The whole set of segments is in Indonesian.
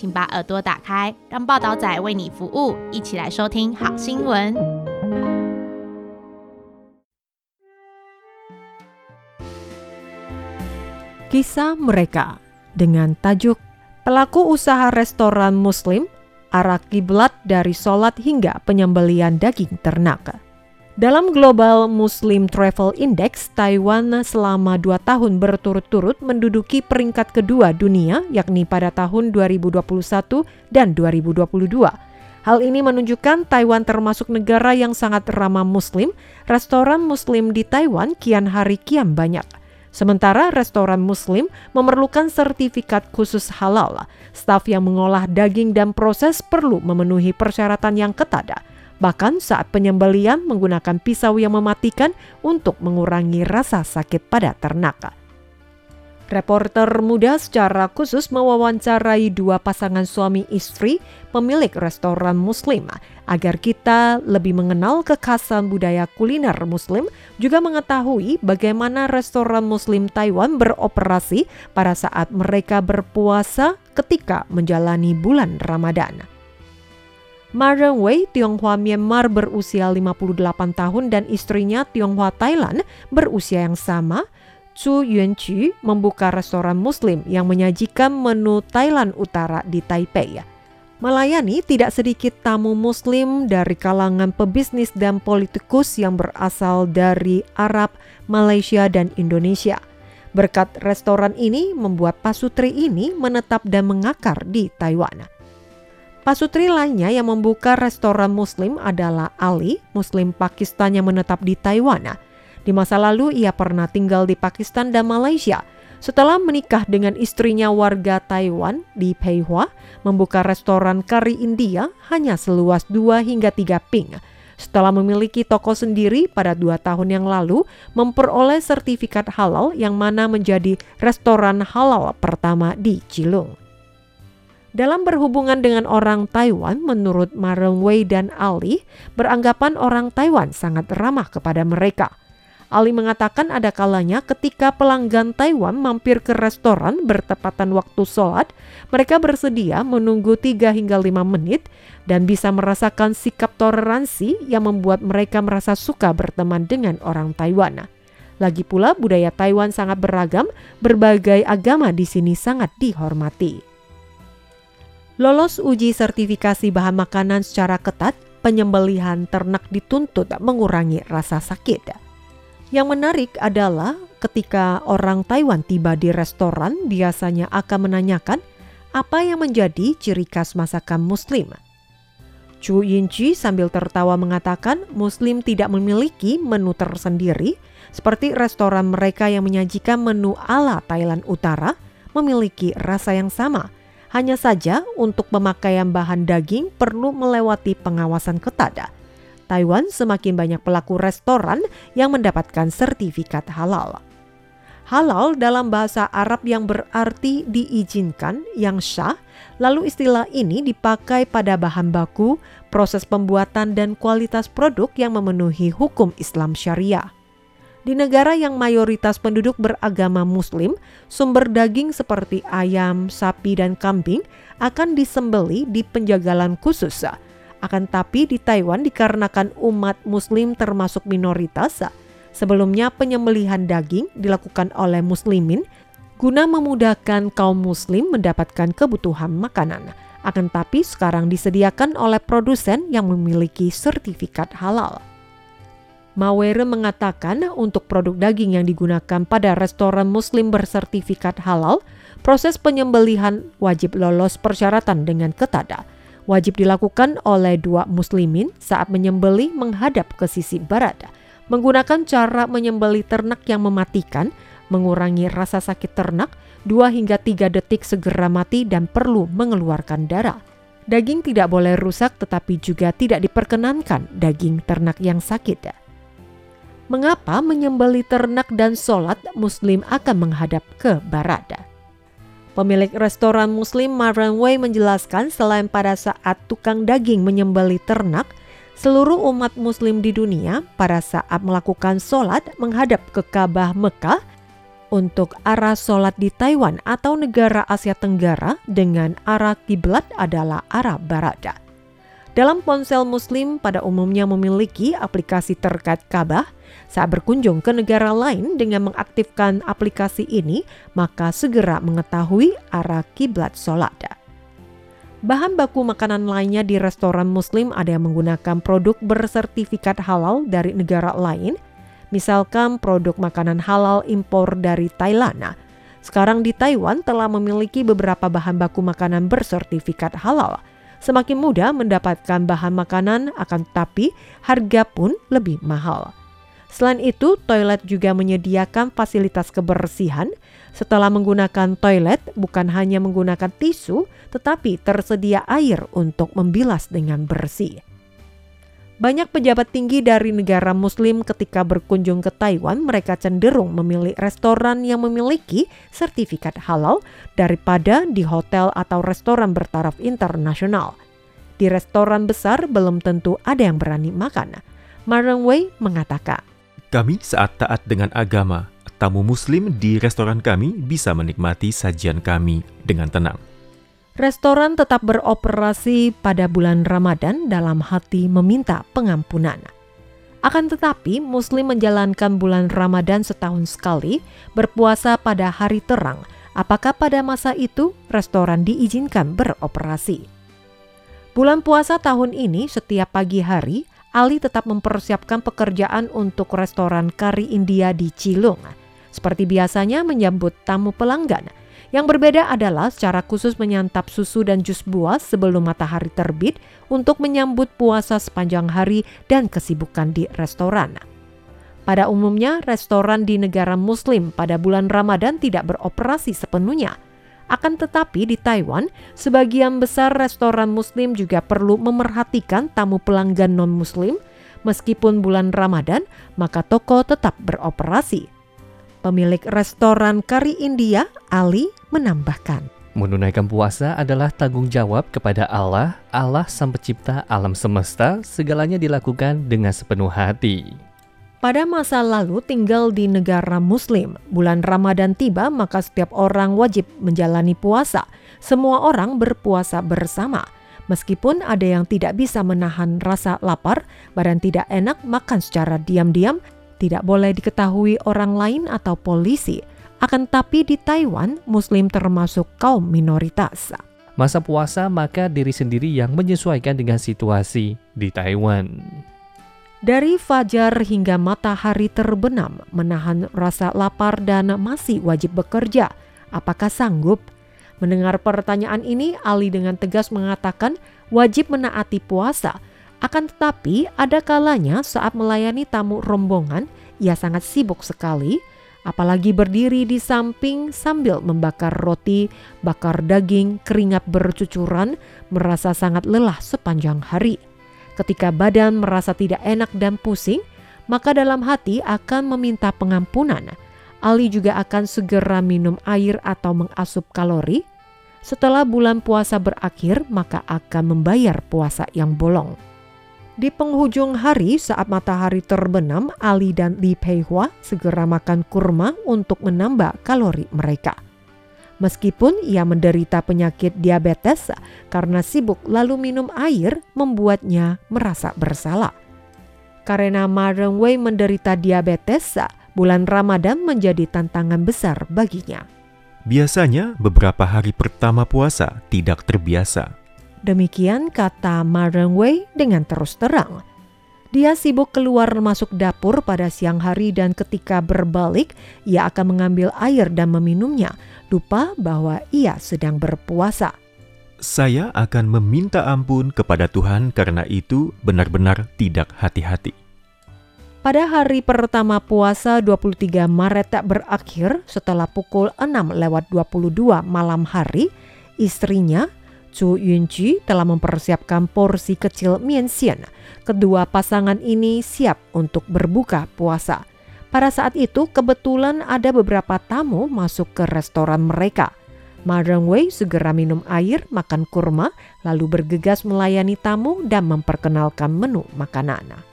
请把耳朵打开，让报道仔为你服务，一起来收听好新闻。 Kisah mereka dengan tajuk Pelaku usaha restoran muslim arah kiblat dari sholat hingga penyembelian daging ternak. Dalam Global Muslim Travel Index, Taiwan selama dua tahun berturut-turut menduduki peringkat kedua dunia, yakni pada tahun 2021 dan 2022. Hal ini menunjukkan Taiwan termasuk negara yang sangat ramah Muslim. Restoran Muslim di Taiwan kian hari kian banyak. Sementara restoran Muslim memerlukan sertifikat khusus halal. Staf yang mengolah daging dan proses perlu memenuhi persyaratan yang ketat. Bahkan saat penyembelian menggunakan pisau yang mematikan untuk mengurangi rasa sakit pada ternak. Reporter muda secara khusus mewawancarai dua pasangan suami istri pemilik restoran muslim agar kita lebih mengenal kekhasan budaya kuliner muslim juga mengetahui bagaimana restoran muslim Taiwan beroperasi pada saat mereka berpuasa ketika menjalani bulan Ramadan. Ma Renwei, Tionghoa Myanmar berusia 58 tahun dan istrinya Tionghoa Thailand berusia yang sama, Chu Yuanqu membuka restoran muslim yang menyajikan menu Thailand Utara di Taipei. Melayani tidak sedikit tamu muslim dari kalangan pebisnis dan politikus yang berasal dari Arab, Malaysia, dan Indonesia. Berkat restoran ini membuat pasutri ini menetap dan mengakar di Taiwan. Pasutri lainnya yang membuka restoran muslim adalah Ali, muslim Pakistan yang menetap di Taiwan. Di masa lalu ia pernah tinggal di Pakistan dan Malaysia. Setelah menikah dengan istrinya warga Taiwan di Peihua, membuka restoran kari India hanya seluas 2 hingga 3 ping. Setelah memiliki toko sendiri pada dua tahun yang lalu, memperoleh sertifikat halal yang mana menjadi restoran halal pertama di Cilung. Dalam berhubungan dengan orang Taiwan, menurut Maren Wei dan Ali, beranggapan orang Taiwan sangat ramah kepada mereka. Ali mengatakan ada kalanya ketika pelanggan Taiwan mampir ke restoran bertepatan waktu sholat, mereka bersedia menunggu 3 hingga 5 menit dan bisa merasakan sikap toleransi yang membuat mereka merasa suka berteman dengan orang Taiwan. Lagi pula budaya Taiwan sangat beragam, berbagai agama di sini sangat dihormati. Lolos uji sertifikasi bahan makanan secara ketat, penyembelihan ternak dituntut mengurangi rasa sakit. Yang menarik adalah ketika orang Taiwan tiba di restoran biasanya akan menanyakan apa yang menjadi ciri khas masakan muslim. Chu Yinchi sambil tertawa mengatakan muslim tidak memiliki menu tersendiri seperti restoran mereka yang menyajikan menu ala Thailand Utara memiliki rasa yang sama. Hanya saja untuk pemakaian bahan daging perlu melewati pengawasan ketat. Taiwan semakin banyak pelaku restoran yang mendapatkan sertifikat halal. Halal dalam bahasa Arab yang berarti diizinkan, yang syah, lalu istilah ini dipakai pada bahan baku, proses pembuatan dan kualitas produk yang memenuhi hukum Islam syariah. Di negara yang mayoritas penduduk beragama muslim, sumber daging seperti ayam, sapi, dan kambing akan disembeli di penjagalan khusus akan tapi di Taiwan dikarenakan umat muslim termasuk minoritas, sebelumnya penyembelihan daging dilakukan oleh muslimin guna memudahkan kaum muslim mendapatkan kebutuhan makanan. Akan tapi sekarang disediakan oleh produsen yang memiliki sertifikat halal. Mawere mengatakan untuk produk daging yang digunakan pada restoran muslim bersertifikat halal, proses penyembelihan wajib lolos persyaratan dengan ketat wajib dilakukan oleh dua muslimin saat menyembeli menghadap ke sisi barat. Menggunakan cara menyembeli ternak yang mematikan, mengurangi rasa sakit ternak, 2 hingga 3 detik segera mati dan perlu mengeluarkan darah. Daging tidak boleh rusak tetapi juga tidak diperkenankan daging ternak yang sakit. Mengapa menyembeli ternak dan sholat muslim akan menghadap ke barat? Pemilik restoran muslim Marwan Wei menjelaskan selain pada saat tukang daging menyembeli ternak, seluruh umat muslim di dunia pada saat melakukan sholat menghadap ke Ka'bah Mekah untuk arah sholat di Taiwan atau negara Asia Tenggara dengan arah kiblat adalah arah barat. Dalam ponsel muslim pada umumnya memiliki aplikasi terkait Ka'bah, saat berkunjung ke negara lain dengan mengaktifkan aplikasi ini, maka segera mengetahui arah kiblat sholat. Bahan baku makanan lainnya di restoran muslim ada yang menggunakan produk bersertifikat halal dari negara lain, misalkan produk makanan halal impor dari Thailand. Sekarang di Taiwan telah memiliki beberapa bahan baku makanan bersertifikat halal. Semakin mudah mendapatkan bahan makanan akan tetapi harga pun lebih mahal. Selain itu, toilet juga menyediakan fasilitas kebersihan. Setelah menggunakan toilet, bukan hanya menggunakan tisu, tetapi tersedia air untuk membilas dengan bersih. Banyak pejabat tinggi dari negara Muslim ketika berkunjung ke Taiwan, mereka cenderung memilih restoran yang memiliki sertifikat halal daripada di hotel atau restoran bertaraf internasional. Di restoran besar belum tentu ada yang berani makan. Marang Wei mengatakan, Kami saat taat dengan agama, tamu Muslim di restoran kami bisa menikmati sajian kami dengan tenang. Restoran tetap beroperasi pada bulan Ramadan dalam hati meminta pengampunan. Akan tetapi, Muslim menjalankan bulan Ramadan setahun sekali, berpuasa pada hari terang. Apakah pada masa itu restoran diizinkan beroperasi? Bulan puasa tahun ini, setiap pagi hari, Ali tetap mempersiapkan pekerjaan untuk restoran kari India di Cilung. Seperti biasanya menyambut tamu pelanggan – yang berbeda adalah secara khusus menyantap susu dan jus buah sebelum matahari terbit untuk menyambut puasa sepanjang hari dan kesibukan di restoran. Pada umumnya, restoran di negara Muslim pada bulan Ramadan tidak beroperasi sepenuhnya. Akan tetapi di Taiwan, sebagian besar restoran Muslim juga perlu memerhatikan tamu pelanggan non-Muslim. Meskipun bulan Ramadan, maka toko tetap beroperasi. Pemilik restoran kari India, Ali, menambahkan. Menunaikan puasa adalah tanggung jawab kepada Allah, Allah Sang Pencipta alam semesta, segalanya dilakukan dengan sepenuh hati. Pada masa lalu tinggal di negara muslim, bulan Ramadan tiba maka setiap orang wajib menjalani puasa. Semua orang berpuasa bersama. Meskipun ada yang tidak bisa menahan rasa lapar, badan tidak enak makan secara diam-diam, tidak boleh diketahui orang lain atau polisi. Akan tapi di Taiwan, Muslim termasuk kaum minoritas. Masa puasa maka diri sendiri yang menyesuaikan dengan situasi di Taiwan. Dari fajar hingga matahari terbenam, menahan rasa lapar dan masih wajib bekerja. Apakah sanggup? Mendengar pertanyaan ini, Ali dengan tegas mengatakan wajib menaati puasa, akan tetapi, ada kalanya saat melayani tamu rombongan, ia sangat sibuk sekali, apalagi berdiri di samping sambil membakar roti, bakar daging, keringat bercucuran, merasa sangat lelah sepanjang hari. Ketika badan merasa tidak enak dan pusing, maka dalam hati akan meminta pengampunan. Ali juga akan segera minum air atau mengasup kalori. Setelah bulan puasa berakhir, maka akan membayar puasa yang bolong. Di penghujung hari saat matahari terbenam, Ali dan Li Peihua segera makan kurma untuk menambah kalori mereka. Meskipun ia menderita penyakit diabetes karena sibuk lalu minum air membuatnya merasa bersalah. Karena Ma Rengwei menderita diabetes, bulan Ramadan menjadi tantangan besar baginya. Biasanya beberapa hari pertama puasa tidak terbiasa Demikian kata Ma Rengwei dengan terus terang. Dia sibuk keluar masuk dapur pada siang hari dan ketika berbalik, ia akan mengambil air dan meminumnya, lupa bahwa ia sedang berpuasa. Saya akan meminta ampun kepada Tuhan karena itu benar-benar tidak hati-hati. Pada hari pertama puasa 23 Maret tak berakhir setelah pukul 6 lewat 22 malam hari, istrinya Chu Yunji telah mempersiapkan porsi kecil mien xian. Kedua pasangan ini siap untuk berbuka puasa. Pada saat itu kebetulan ada beberapa tamu masuk ke restoran mereka. Ma Rengwei segera minum air, makan kurma, lalu bergegas melayani tamu dan memperkenalkan menu makanan.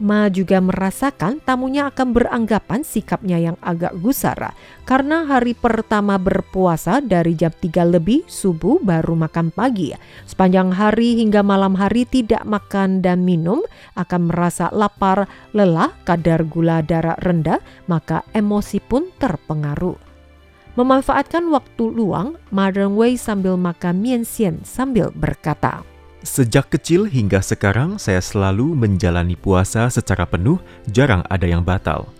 Ma juga merasakan tamunya akan beranggapan sikapnya yang agak gusar karena hari pertama berpuasa dari jam 3 lebih subuh baru makan pagi. Sepanjang hari hingga malam hari tidak makan dan minum akan merasa lapar, lelah, kadar gula darah rendah, maka emosi pun terpengaruh. Memanfaatkan waktu luang, Ma Rengwei sambil makan mien xian sambil berkata, Sejak kecil hingga sekarang saya selalu menjalani puasa secara penuh, jarang ada yang batal.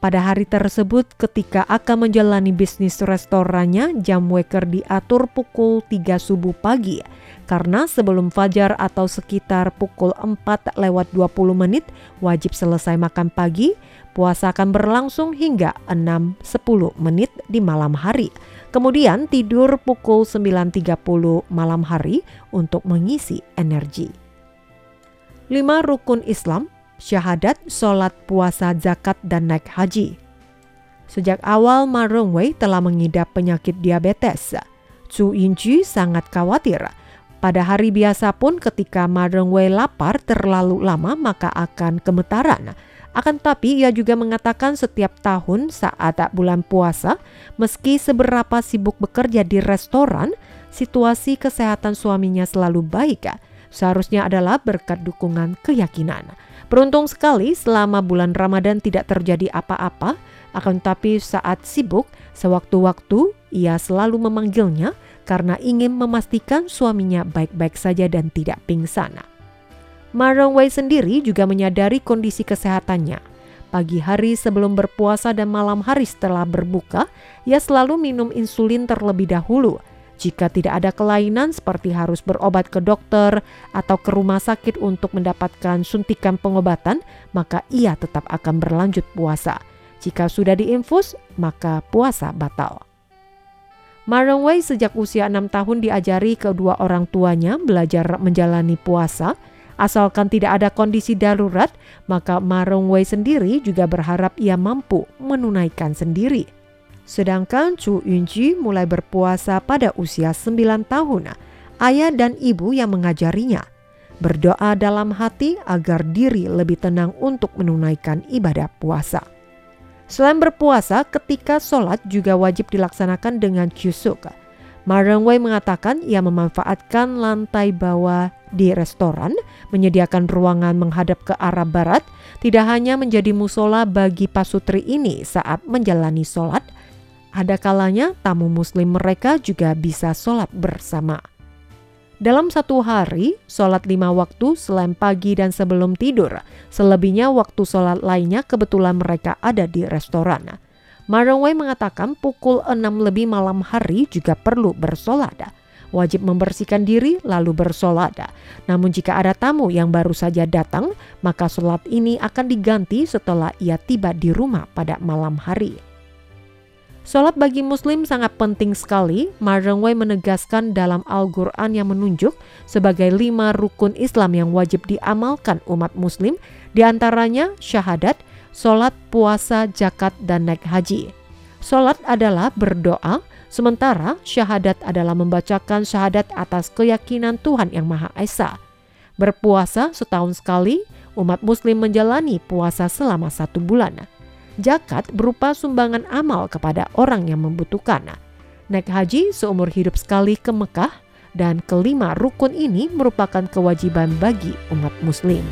Pada hari tersebut ketika akan menjalani bisnis restorannya, jam waker diatur pukul 3 subuh pagi. Karena sebelum fajar atau sekitar pukul 4 lewat 20 menit wajib selesai makan pagi, puasa akan berlangsung hingga 6-10 menit di malam hari. Kemudian tidur pukul 9.30 malam hari untuk mengisi energi. Lima rukun Islam, syahadat, sholat, puasa, zakat, dan naik haji. Sejak awal Ma Rongwei telah mengidap penyakit diabetes. Chu Yinju sangat khawatir. Pada hari biasa pun ketika Ma Rongwei lapar terlalu lama maka akan gemetaran akan tetapi ia juga mengatakan setiap tahun saat bulan puasa, meski seberapa sibuk bekerja di restoran, situasi kesehatan suaminya selalu baik. Seharusnya adalah berkat dukungan keyakinan. Beruntung sekali selama bulan Ramadan tidak terjadi apa-apa, akan tetapi saat sibuk, sewaktu-waktu ia selalu memanggilnya karena ingin memastikan suaminya baik-baik saja dan tidak pingsan. Ma sendiri juga menyadari kondisi kesehatannya. Pagi hari sebelum berpuasa dan malam hari setelah berbuka, ia selalu minum insulin terlebih dahulu. Jika tidak ada kelainan seperti harus berobat ke dokter atau ke rumah sakit untuk mendapatkan suntikan pengobatan, maka ia tetap akan berlanjut puasa. Jika sudah diinfus, maka puasa batal. Ma Rongwei sejak usia enam tahun diajari kedua orang tuanya belajar menjalani puasa Asalkan tidak ada kondisi darurat, maka Ma Rongwei sendiri juga berharap ia mampu menunaikan sendiri. Sedangkan Chu Yunji mulai berpuasa pada usia 9 tahun. Ayah dan ibu yang mengajarinya berdoa dalam hati agar diri lebih tenang untuk menunaikan ibadah puasa. Selain berpuasa, ketika sholat juga wajib dilaksanakan dengan kyusuk. Ma Rongwei mengatakan ia memanfaatkan lantai bawah di restoran, menyediakan ruangan menghadap ke arah barat, tidak hanya menjadi musola bagi pasutri ini saat menjalani sholat, ada kalanya tamu muslim mereka juga bisa sholat bersama. Dalam satu hari, sholat lima waktu selain pagi dan sebelum tidur. Selebihnya waktu sholat lainnya kebetulan mereka ada di restoran. Marongwei mengatakan pukul 6 lebih malam hari juga perlu bersolat wajib membersihkan diri lalu bersolat. Namun jika ada tamu yang baru saja datang, maka sholat ini akan diganti setelah ia tiba di rumah pada malam hari. Sholat bagi muslim sangat penting sekali. Marengwei menegaskan dalam Al-Quran yang menunjuk sebagai lima rukun Islam yang wajib diamalkan umat muslim, di antaranya syahadat, sholat, puasa, zakat, dan naik haji. Sholat adalah berdoa, Sementara syahadat adalah membacakan syahadat atas keyakinan Tuhan Yang Maha Esa. Berpuasa setahun sekali, umat muslim menjalani puasa selama satu bulan. Jakat berupa sumbangan amal kepada orang yang membutuhkan. Naik haji seumur hidup sekali ke Mekah dan kelima rukun ini merupakan kewajiban bagi umat muslim.